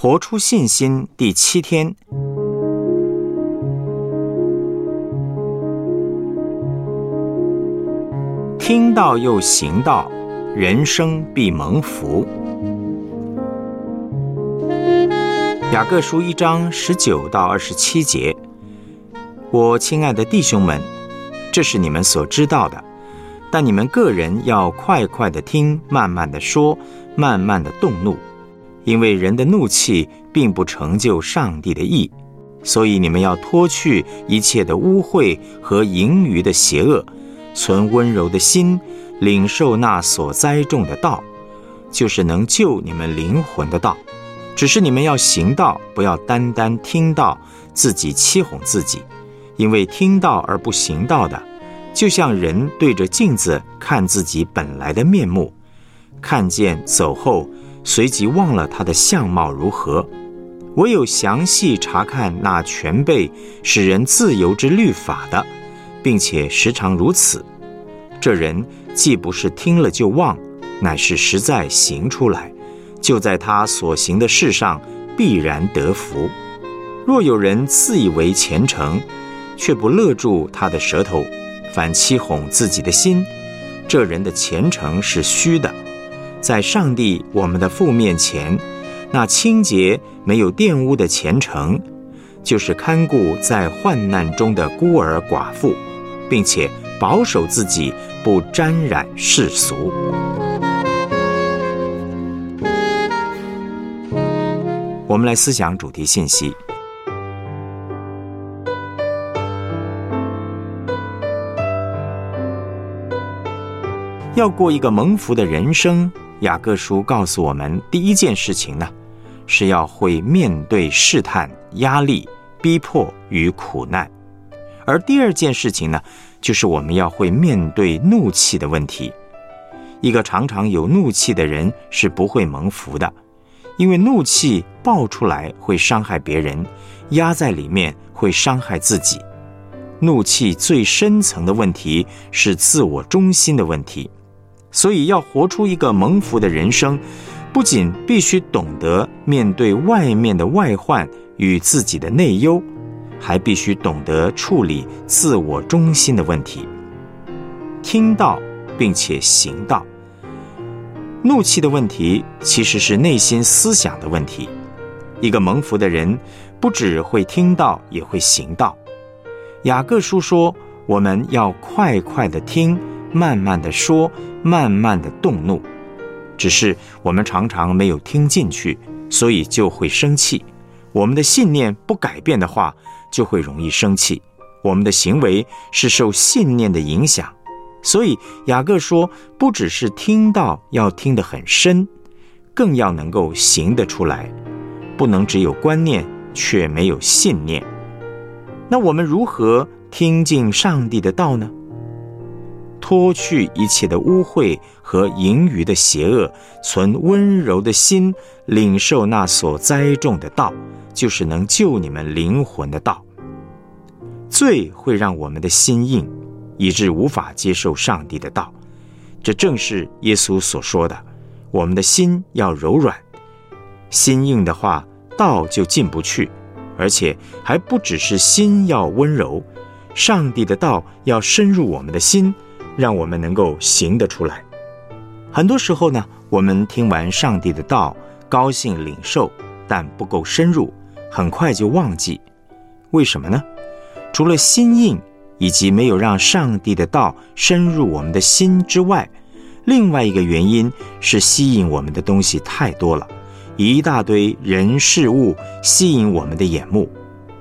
活出信心第七天，听到又行道，人生必蒙福。雅各书一章十九到二十七节，我亲爱的弟兄们，这是你们所知道的。但你们个人要快快的听，慢慢的说，慢慢的动怒，因为人的怒气并不成就上帝的意，所以你们要脱去一切的污秽和盈余的邪恶，存温柔的心，领受那所栽种的道，就是能救你们灵魂的道。只是你们要行道，不要单单听到，自己欺哄自己，因为听到而不行道的。就像人对着镜子看自己本来的面目，看见走后，随即忘了他的相貌如何。唯有详细查看那全备使人自由之律法的，并且时常如此，这人既不是听了就忘，乃是实在行出来，就在他所行的事上必然得福。若有人自以为虔诚，却不勒住他的舌头。反欺哄自己的心，这人的虔诚是虚的。在上帝我们的父面前，那清洁没有玷污的虔诚，就是看顾在患难中的孤儿寡妇，并且保守自己不沾染世俗。我们来思想主题信息。要过一个蒙福的人生，雅各书告诉我们，第一件事情呢，是要会面对试探、压力、逼迫与苦难；而第二件事情呢，就是我们要会面对怒气的问题。一个常常有怒气的人是不会蒙福的，因为怒气爆出来会伤害别人，压在里面会伤害自己。怒气最深层的问题是自我中心的问题。所以，要活出一个蒙福的人生，不仅必须懂得面对外面的外患与自己的内忧，还必须懂得处理自我中心的问题。听到并且行道。怒气的问题其实是内心思想的问题。一个蒙福的人，不只会听到，也会行道。雅各书说：“我们要快快的听。”慢慢的说，慢慢的动怒，只是我们常常没有听进去，所以就会生气。我们的信念不改变的话，就会容易生气。我们的行为是受信念的影响，所以雅各说，不只是听到要听得很深，更要能够行得出来，不能只有观念却没有信念。那我们如何听进上帝的道呢？脱去一切的污秽和盈余的邪恶，存温柔的心，领受那所栽种的道，就是能救你们灵魂的道。罪会让我们的心硬，以致无法接受上帝的道。这正是耶稣所说的：我们的心要柔软，心硬的话，道就进不去。而且还不只是心要温柔，上帝的道要深入我们的心。让我们能够行得出来。很多时候呢，我们听完上帝的道，高兴领受，但不够深入，很快就忘记。为什么呢？除了心硬以及没有让上帝的道深入我们的心之外，另外一个原因是吸引我们的东西太多了，一大堆人事物吸引我们的眼目，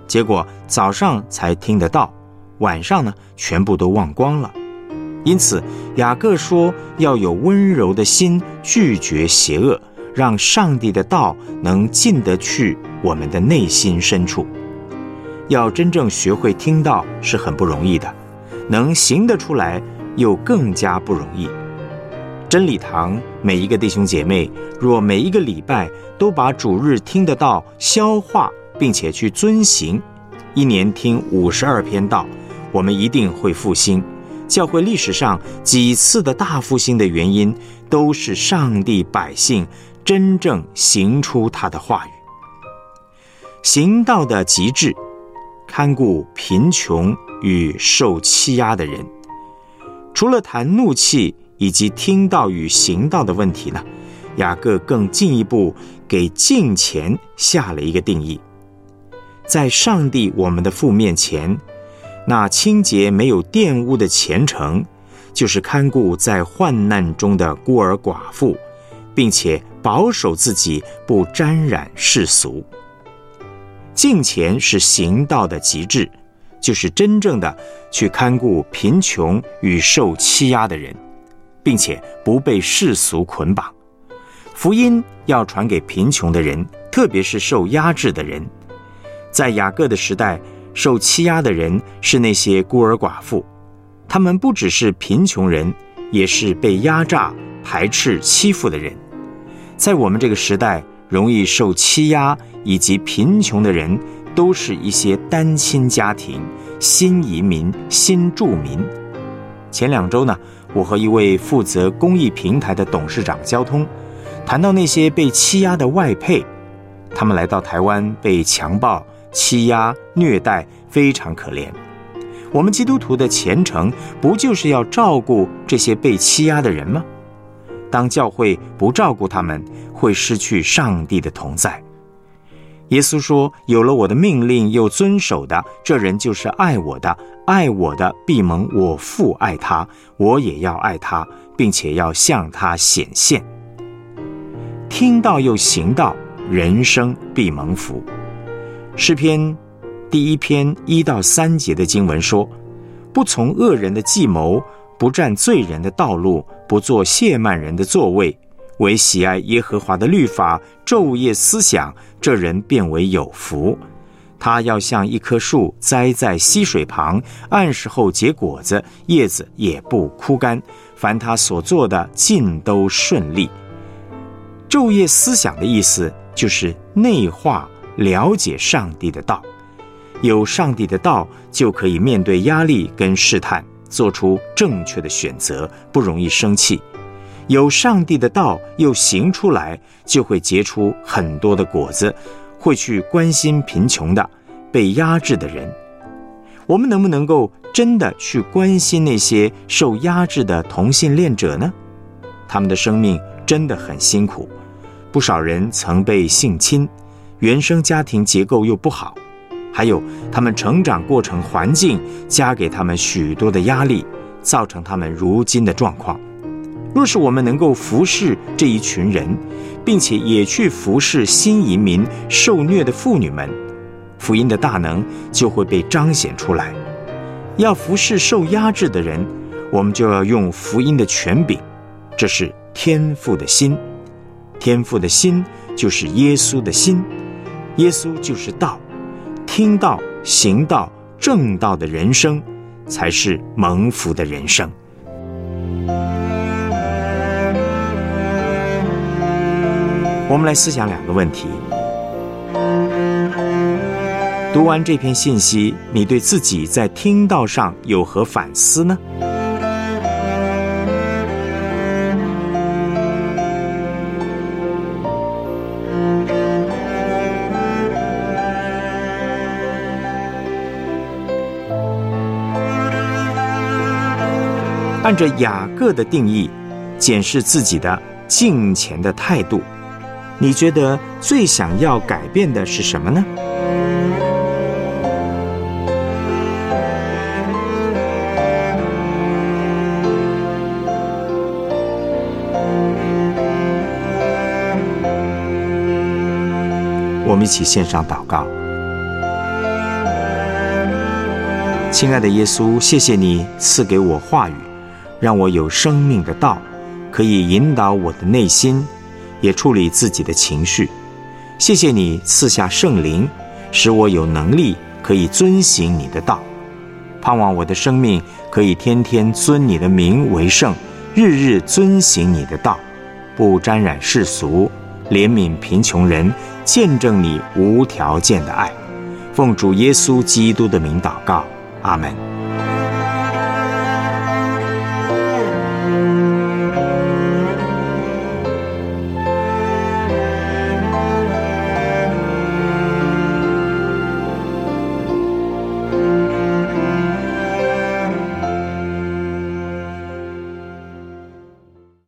结果早上才听得到，晚上呢，全部都忘光了。因此，雅各说要有温柔的心，拒绝邪恶，让上帝的道能进得去我们的内心深处。要真正学会听到是很不容易的，能行得出来又更加不容易。真理堂每一个弟兄姐妹，若每一个礼拜都把主日听得到消化，并且去遵行，一年听五十二篇道，我们一定会复兴。教会历史上几次的大复兴的原因，都是上帝百姓真正行出他的话语。行道的极致，看顾贫穷与受欺压的人。除了谈怒气以及听到与行道的问题呢，雅各更进一步给敬虔下了一个定义：在上帝我们的父面前，那清洁没有玷污的虔诚，就是看顾在患难中的孤儿寡妇，并且保守自己不沾染世俗。敬虔是行道的极致，就是真正的去看顾贫穷与受欺压的人，并且不被世俗捆绑。福音要传给贫穷的人，特别是受压制的人。在雅各的时代，受欺压的人是那些孤儿寡妇，他们不只是贫穷人，也是被压榨、排斥、欺负的人。在我们这个时代。容易受欺压以及贫穷的人，都是一些单亲家庭、新移民、新住民。前两周呢，我和一位负责公益平台的董事长交通，谈到那些被欺压的外配，他们来到台湾被强暴、欺压、虐待，非常可怜。我们基督徒的虔诚，不就是要照顾这些被欺压的人吗？当教会不照顾他们，会失去上帝的同在。耶稣说：“有了我的命令又遵守的，这人就是爱我的。爱我的，必蒙我父爱他，我也要爱他，并且要向他显现。听到又行道，人生必蒙福。”诗篇第一篇一到三节的经文说：“不从恶人的计谋。”不占罪人的道路，不做亵慢人的座位，唯喜爱耶和华的律法，昼夜思想，这人变为有福。他要像一棵树栽在溪水旁，按时候结果子，叶子也不枯干。凡他所做的，尽都顺利。昼夜思想的意思就是内化了解上帝的道，有上帝的道，就可以面对压力跟试探。做出正确的选择，不容易生气。有上帝的道又行出来，就会结出很多的果子，会去关心贫穷的、被压制的人。我们能不能够真的去关心那些受压制的同性恋者呢？他们的生命真的很辛苦，不少人曾被性侵，原生家庭结构又不好。还有，他们成长过程环境加给他们许多的压力，造成他们如今的状况。若是我们能够服侍这一群人，并且也去服侍新移民受虐的妇女们，福音的大能就会被彰显出来。要服侍受压制的人，我们就要用福音的权柄，这是天父的心。天父的心就是耶稣的心，耶稣就是道。听道、行道、正道的人生，才是蒙福的人生。我们来思想两个问题：读完这篇信息，你对自己在听道上有何反思呢？按照雅各的定义，检视自己的敬虔的态度，你觉得最想要改变的是什么呢？我们一起献上祷告，亲爱的耶稣，谢谢你赐给我话语。让我有生命的道，可以引导我的内心，也处理自己的情绪。谢谢你赐下圣灵，使我有能力可以遵行你的道。盼望我的生命可以天天尊你的名为圣，日日遵行你的道，不沾染世俗，怜悯贫穷人，见证你无条件的爱。奉主耶稣基督的名祷告，阿门。